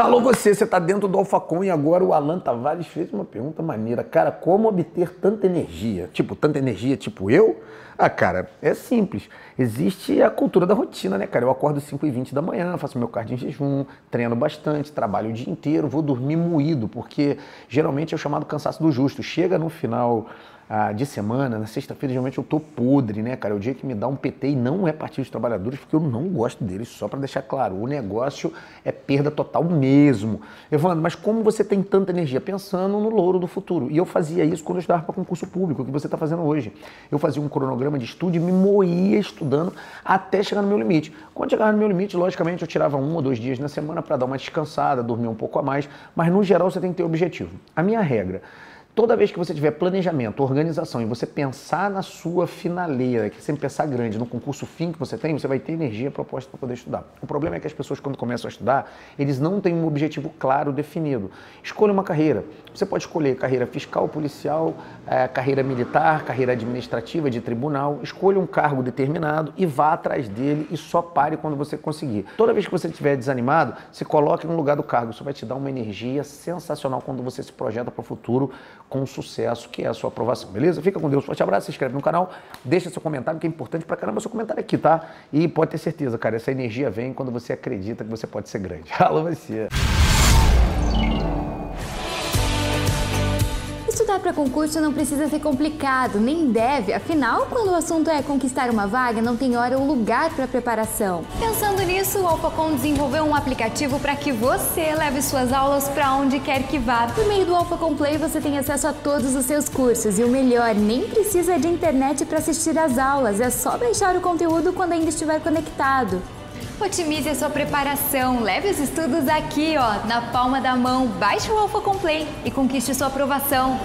Alô você, você está dentro do Alfacom e agora o Alan Tavares fez uma pergunta maneira. Cara, como obter tanta energia? Tipo, tanta energia tipo eu? Ah, cara, é simples. Existe a cultura da rotina, né, cara? Eu acordo 5 e 20 da manhã, faço meu cardio em jejum, treino bastante, trabalho o dia inteiro, vou dormir moído, porque geralmente é o chamado cansaço do justo. Chega no final ah, de semana, na sexta-feira, geralmente eu tô podre, né, cara? É o dia que me dá um PT e não é Partido dos Trabalhadores, porque eu não gosto deles, só para deixar claro. O negócio é perda total mesmo. Evandro, mas como você tem tanta energia? Pensando no louro do futuro. E eu fazia isso quando eu estudava para concurso público, o que você está fazendo hoje. Eu fazia um cronograma de estudo e me moía estudando até chegar no meu limite. Quando chegava no meu limite, logicamente, eu tirava um ou dois dias na semana para dar uma descansada, dormir um pouco a mais, mas no geral você tem que ter objetivo. A minha regra Toda vez que você tiver planejamento, organização e você pensar na sua finaleira, que é sempre pensar grande, no concurso fim que você tem, você vai ter energia proposta para poder estudar. O problema é que as pessoas, quando começam a estudar, eles não têm um objetivo claro definido. Escolha uma carreira. Você pode escolher carreira fiscal, policial, é, carreira militar, carreira administrativa, de tribunal. Escolha um cargo determinado e vá atrás dele e só pare quando você conseguir. Toda vez que você estiver desanimado, se coloque no lugar do cargo. Isso vai te dar uma energia sensacional quando você se projeta para o futuro com sucesso, que é a sua aprovação, beleza? Fica com Deus, forte abraço, se inscreve no canal, deixa seu comentário, que é importante pra caramba seu comentário aqui, tá? E pode ter certeza, cara, essa energia vem quando você acredita que você pode ser grande. Alô, você! Estudar para concurso não precisa ser complicado, nem deve, afinal, quando o assunto é conquistar uma vaga, não tem hora ou lugar para preparação. Pensando nisso, o Alphacom desenvolveu um aplicativo para que você leve suas aulas para onde quer que vá. Por meio do Alphacom Play, você tem acesso a todos os seus cursos e o melhor, nem precisa de internet para assistir às aulas, é só baixar o conteúdo quando ainda estiver conectado. Otimize a sua preparação, leve os estudos aqui, ó, na palma da mão. Baixe o Alpha Complay e conquiste sua aprovação.